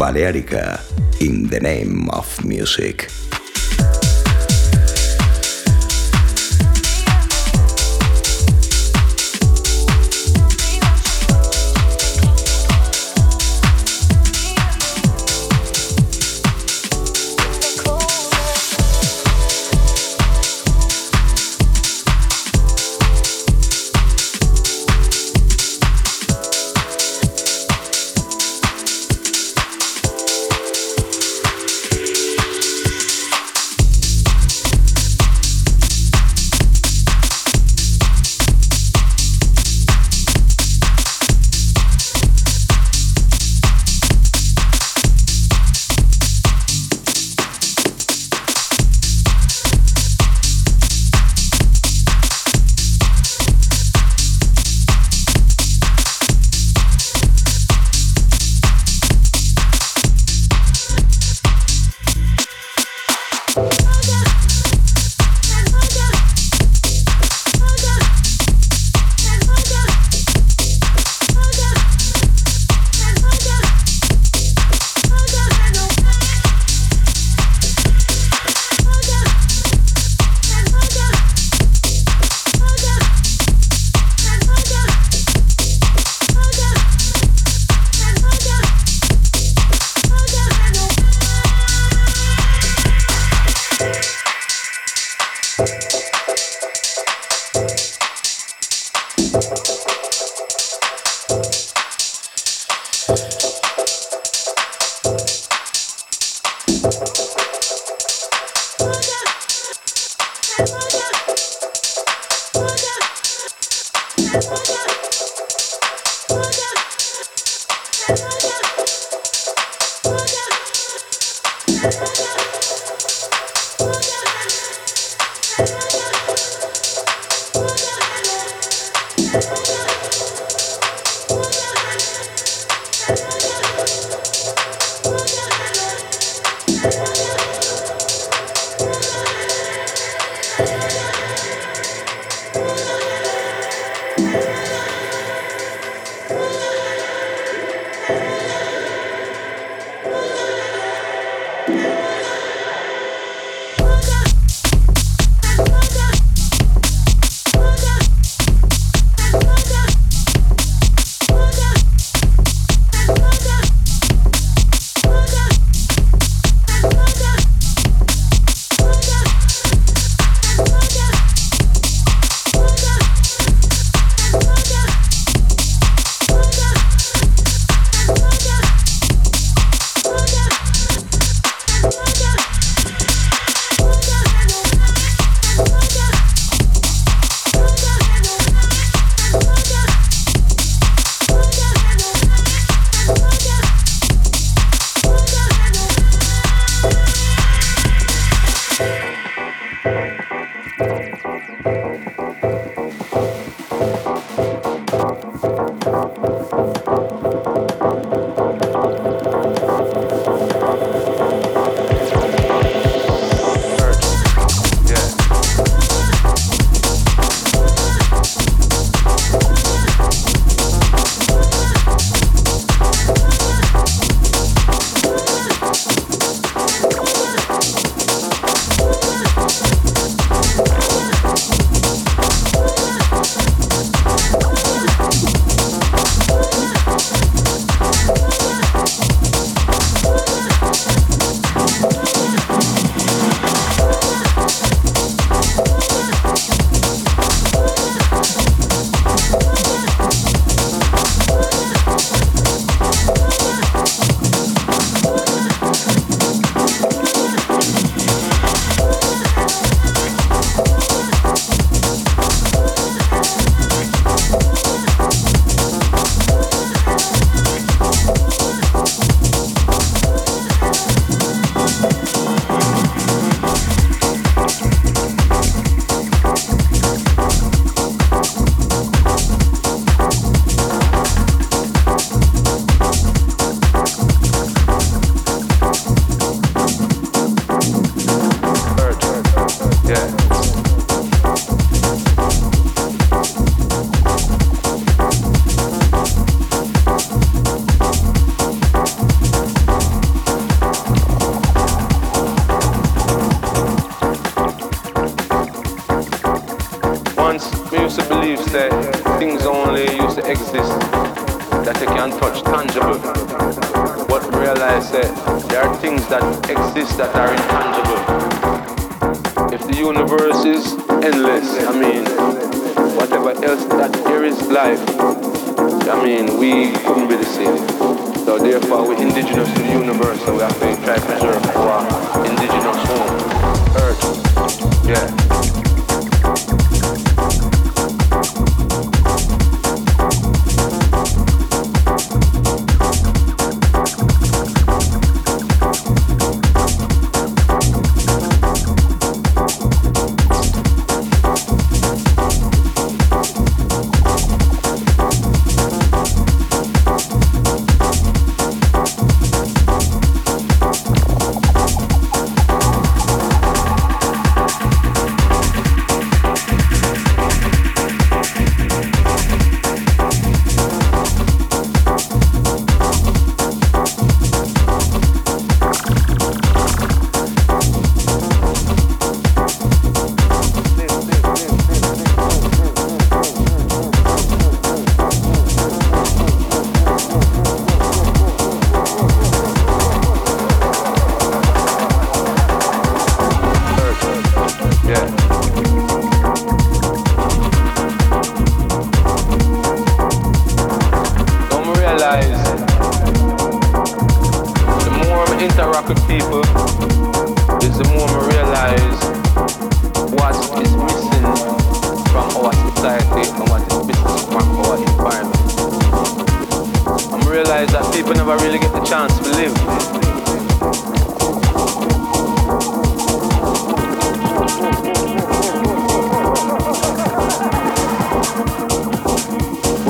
Baleárica the name of music. There are things that exist that are intangible. If the universe is endless, I mean, whatever else that there is life, I mean, we couldn't be the same. So therefore, we're indigenous to the universe, so we have to try to preserve our indigenous home, Earth. Yeah.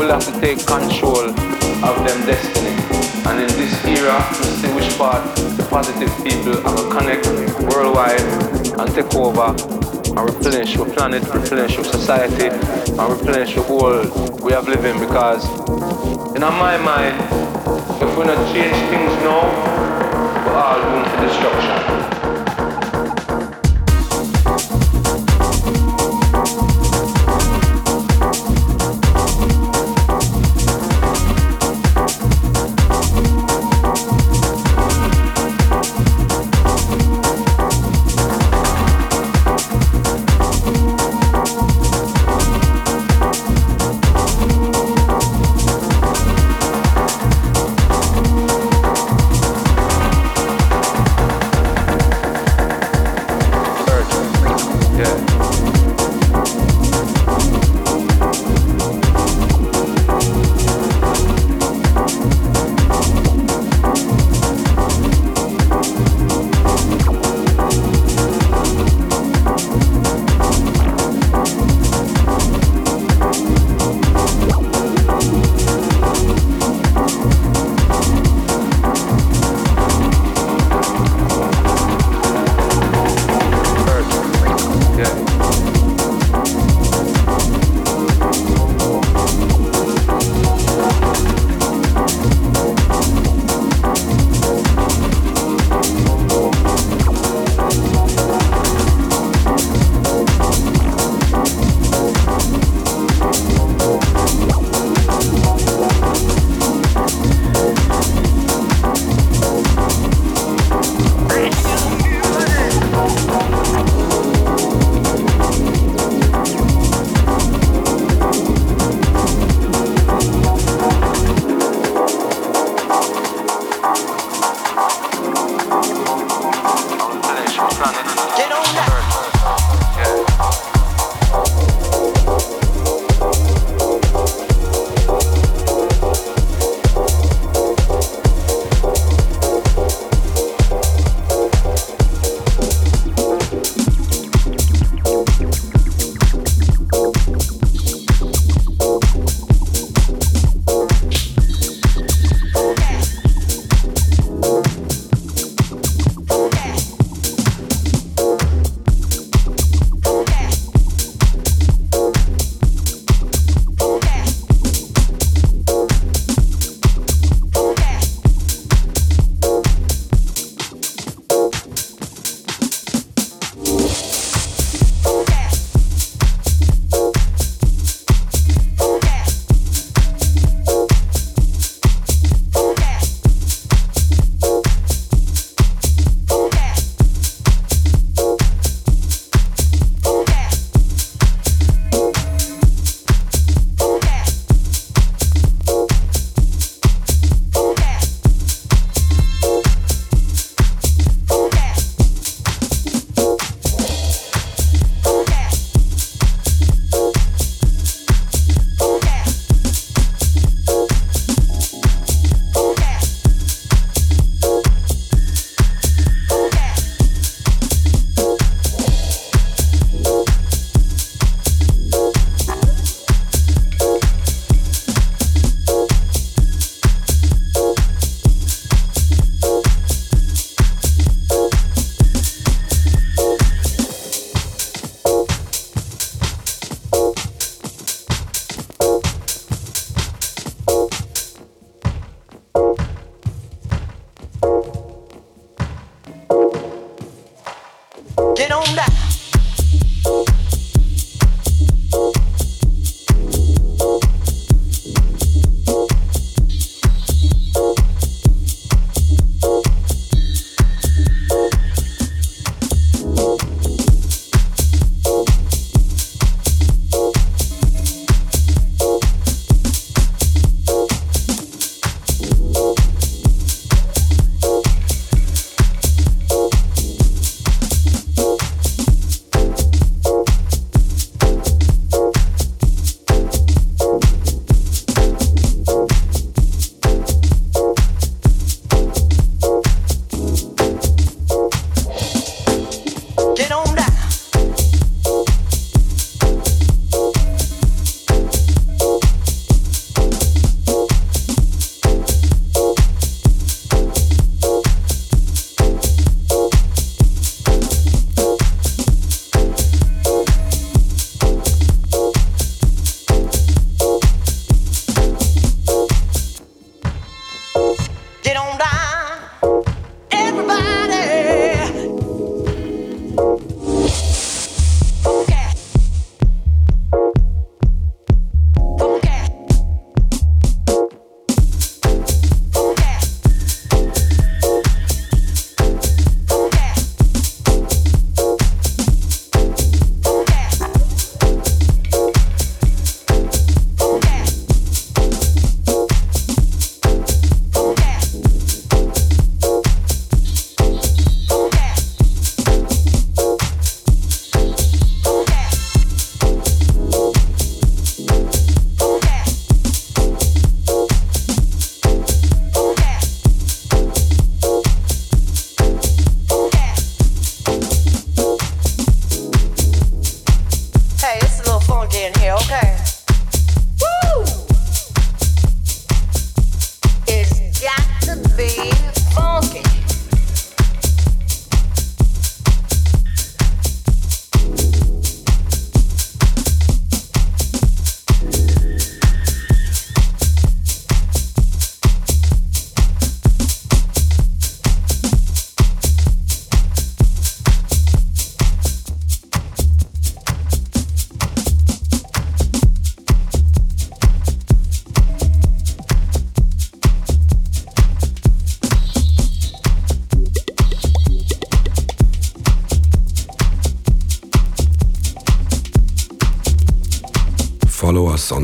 will have to take control of them destiny. And in this era, we see which part the positive people are going to connect worldwide and take over and replenish your planet, replenish your society, and replenish the world we have living because in my mind, if we're not change things now, we're all doomed to destruction.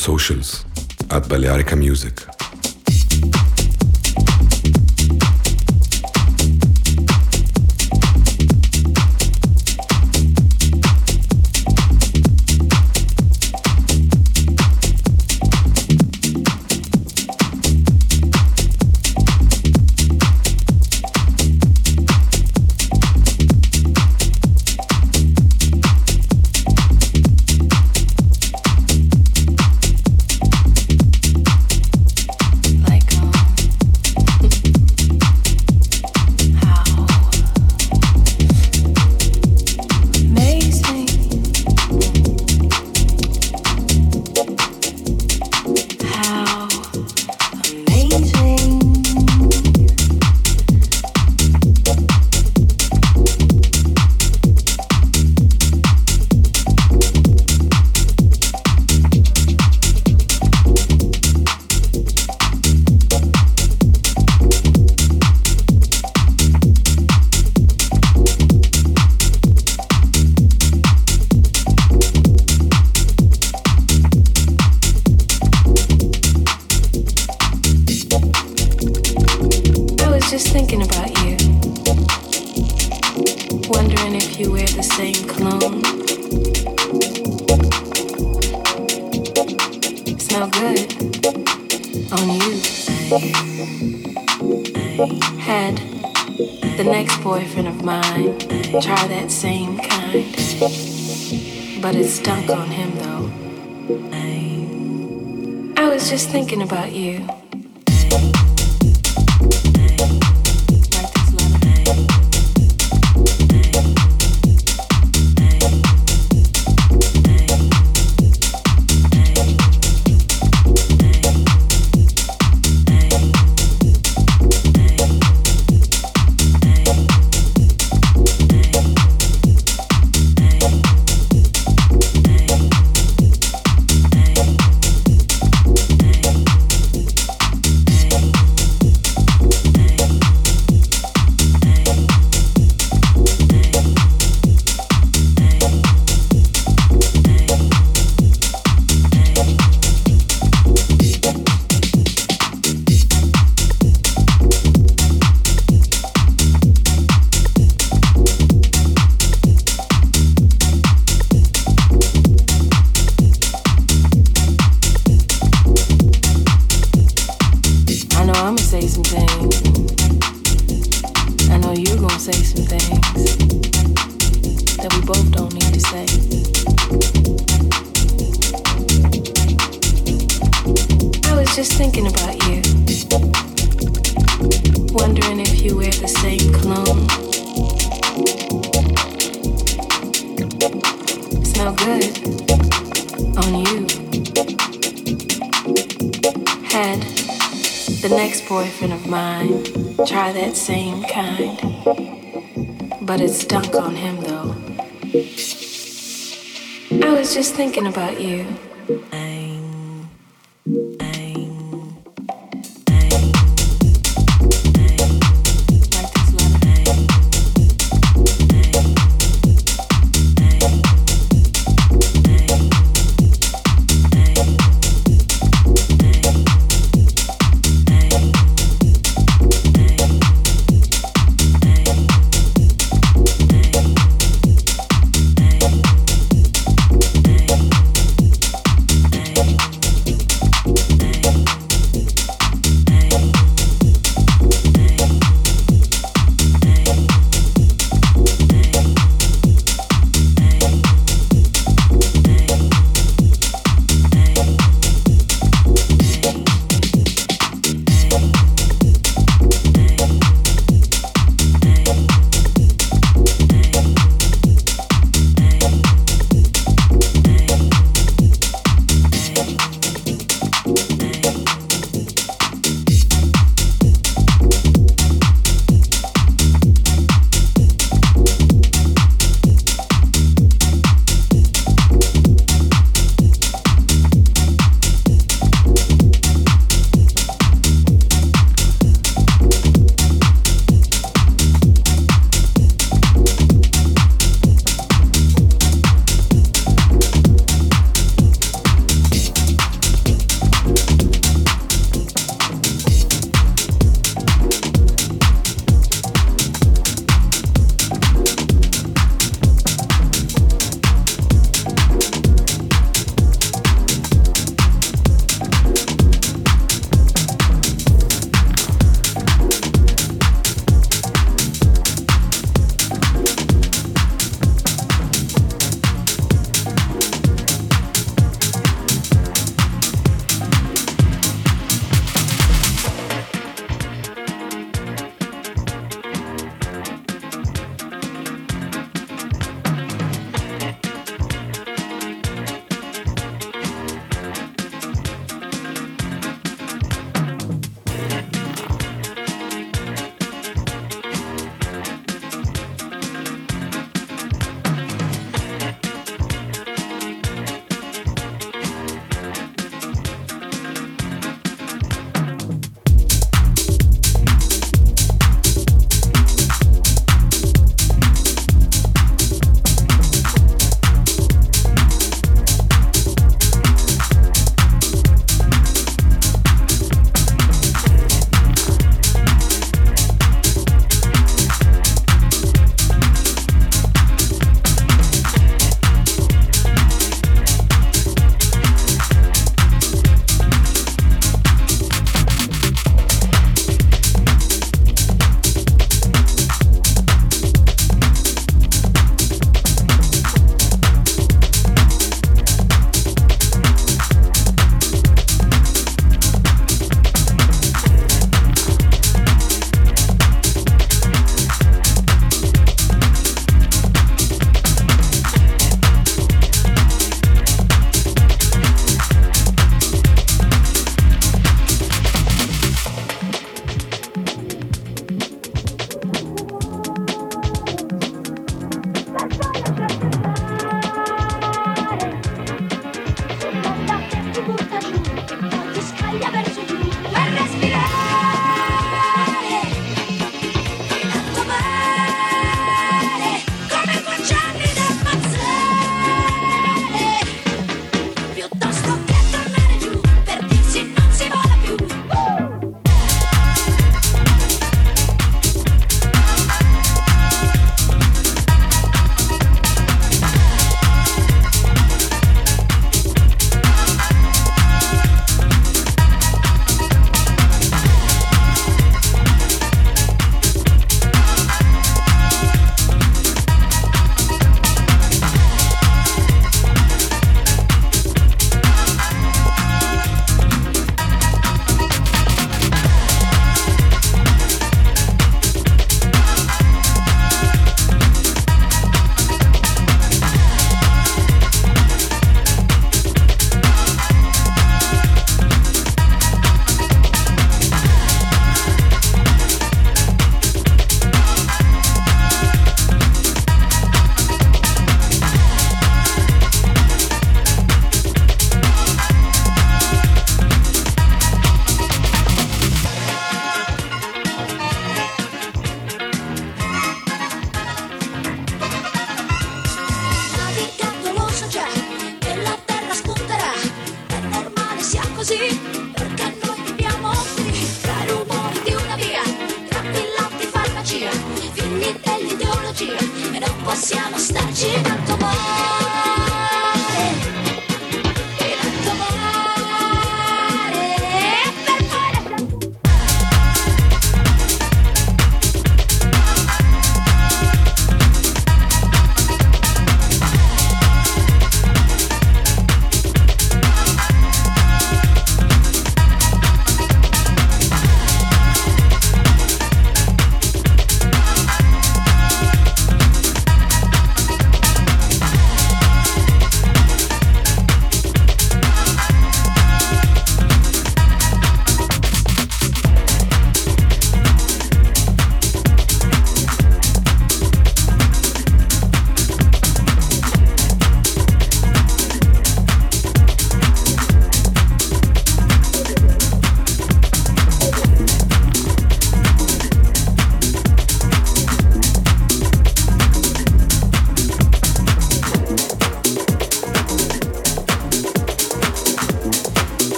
Socials at Balearica Music. boyfriend of mine try that same kind, but it stunk on him though. I was just thinking about you.